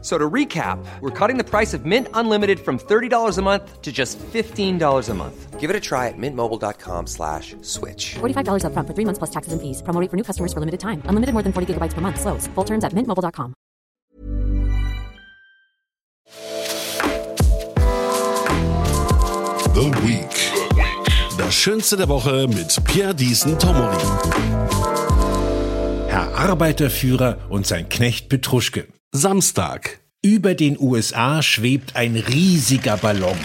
So to recap, we're cutting the price of Mint Unlimited from $30 a month to just $15 a month. Give it a try at mintmobile.com slash switch. $45 upfront for three months plus taxes and fees. Promo rate for new customers for limited time. Unlimited more than 40 gigabytes per month. Slows. Full terms at mintmobile.com. The Week. Das Schönste der Woche mit Pierre Diesen Tomori. Herr Arbeiterführer und sein Knecht Petruschke. Samstag. Über den USA schwebt ein riesiger Ballon.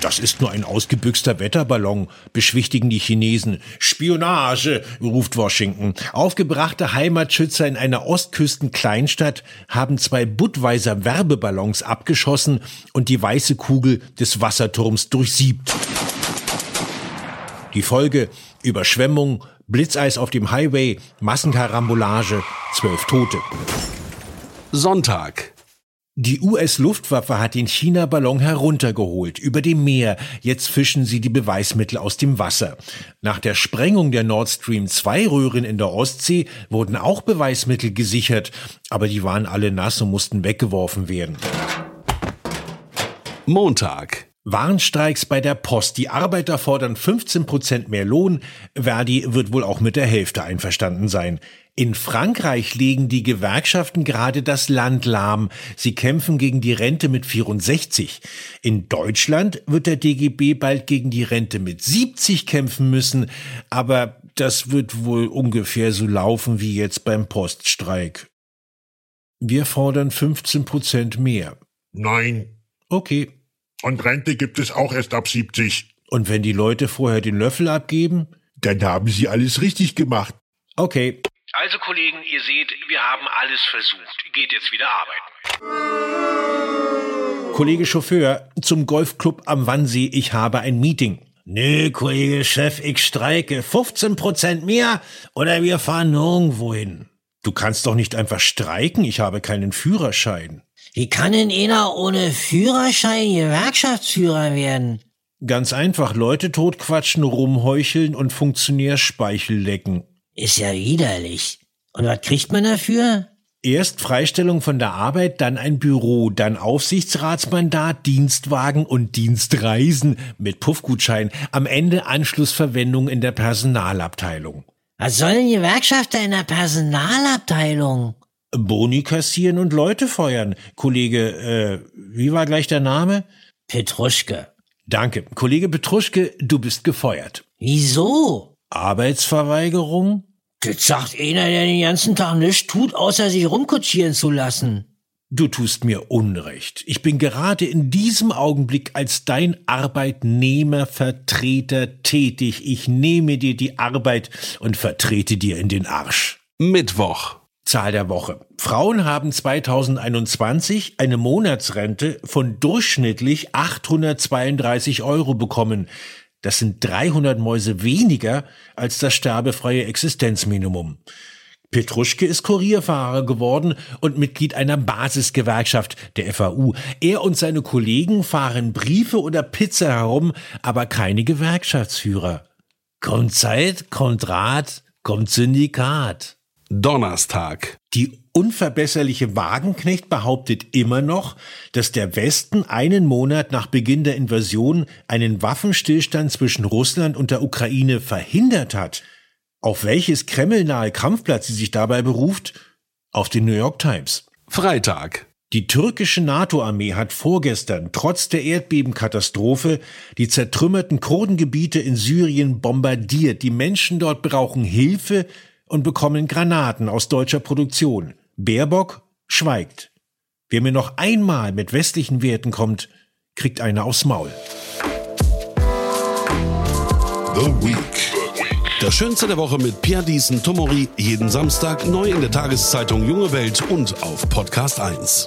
Das ist nur ein ausgebüxter Wetterballon, beschwichtigen die Chinesen. Spionage, ruft Washington. Aufgebrachte Heimatschützer in einer Ostküsten-Kleinstadt haben zwei Budweiser Werbeballons abgeschossen und die weiße Kugel des Wasserturms durchsiebt. Die Folge Überschwemmung, Blitzeis auf dem Highway, Massenkarambolage, zwölf Tote. Sonntag. Die US-Luftwaffe hat den China-Ballon heruntergeholt über dem Meer. Jetzt fischen sie die Beweismittel aus dem Wasser. Nach der Sprengung der Nord Stream 2 Röhren in der Ostsee wurden auch Beweismittel gesichert, aber die waren alle nass und mussten weggeworfen werden. Montag. Warnstreiks bei der Post. Die Arbeiter fordern 15 Prozent mehr Lohn. Verdi wird wohl auch mit der Hälfte einverstanden sein. In Frankreich legen die Gewerkschaften gerade das Land lahm. Sie kämpfen gegen die Rente mit 64. In Deutschland wird der DGB bald gegen die Rente mit 70 kämpfen müssen. Aber das wird wohl ungefähr so laufen wie jetzt beim Poststreik. Wir fordern 15 Prozent mehr. Nein. Okay. Und Rente gibt es auch erst ab 70. Und wenn die Leute vorher den Löffel abgeben? Dann haben sie alles richtig gemacht. Okay. Also Kollegen, ihr seht, wir haben alles versucht. Geht jetzt wieder arbeiten. Kollege Chauffeur, zum Golfclub am Wannsee, ich habe ein Meeting. Nö, Kollege Chef, ich streike. 15 Prozent mehr oder wir fahren nirgendwo hin. Du kannst doch nicht einfach streiken, ich habe keinen Führerschein. Wie kann denn einer ohne Führerschein Gewerkschaftsführer werden? Ganz einfach, Leute totquatschen, rumheucheln und Funktionärspeichel lecken. Ist ja widerlich. Und was kriegt man dafür? Erst Freistellung von der Arbeit, dann ein Büro, dann Aufsichtsratsmandat, Dienstwagen und Dienstreisen mit Puffgutschein, am Ende Anschlussverwendung in der Personalabteilung. Was sollen Gewerkschafter in der Personalabteilung? Boni kassieren und Leute feuern. Kollege, äh, wie war gleich der Name? Petruschke. Danke. Kollege Petruschke, du bist gefeuert. Wieso? Arbeitsverweigerung? Das sagt einer, der den ganzen Tag nichts tut, außer sich rumkutschieren zu lassen. Du tust mir Unrecht. Ich bin gerade in diesem Augenblick als dein Arbeitnehmervertreter tätig. Ich nehme dir die Arbeit und vertrete dir in den Arsch. Mittwoch. Zahl der Woche. Frauen haben 2021 eine Monatsrente von durchschnittlich 832 Euro bekommen. Das sind 300 Mäuse weniger als das sterbefreie Existenzminimum. Petruschke ist Kurierfahrer geworden und Mitglied einer Basisgewerkschaft, der FAU. Er und seine Kollegen fahren Briefe oder Pizza herum, aber keine Gewerkschaftsführer. Kommt Zeit, kommt Rat, kommt Syndikat. Donnerstag. Die unverbesserliche Wagenknecht behauptet immer noch, dass der Westen einen Monat nach Beginn der Invasion einen Waffenstillstand zwischen Russland und der Ukraine verhindert hat. Auf welches kremlnahe Kampfplatz sie sich dabei beruft? Auf den New York Times. Freitag. Die türkische NATO-Armee hat vorgestern trotz der Erdbebenkatastrophe die zertrümmerten Kurdengebiete in Syrien bombardiert. Die Menschen dort brauchen Hilfe und bekommen Granaten aus deutscher Produktion. Baerbock schweigt. Wer mir noch einmal mit westlichen Werten kommt, kriegt eine aufs Maul. The Week. Das Schönste der Woche mit Pierre Diesen Tomori. Jeden Samstag neu in der Tageszeitung Junge Welt und auf Podcast 1.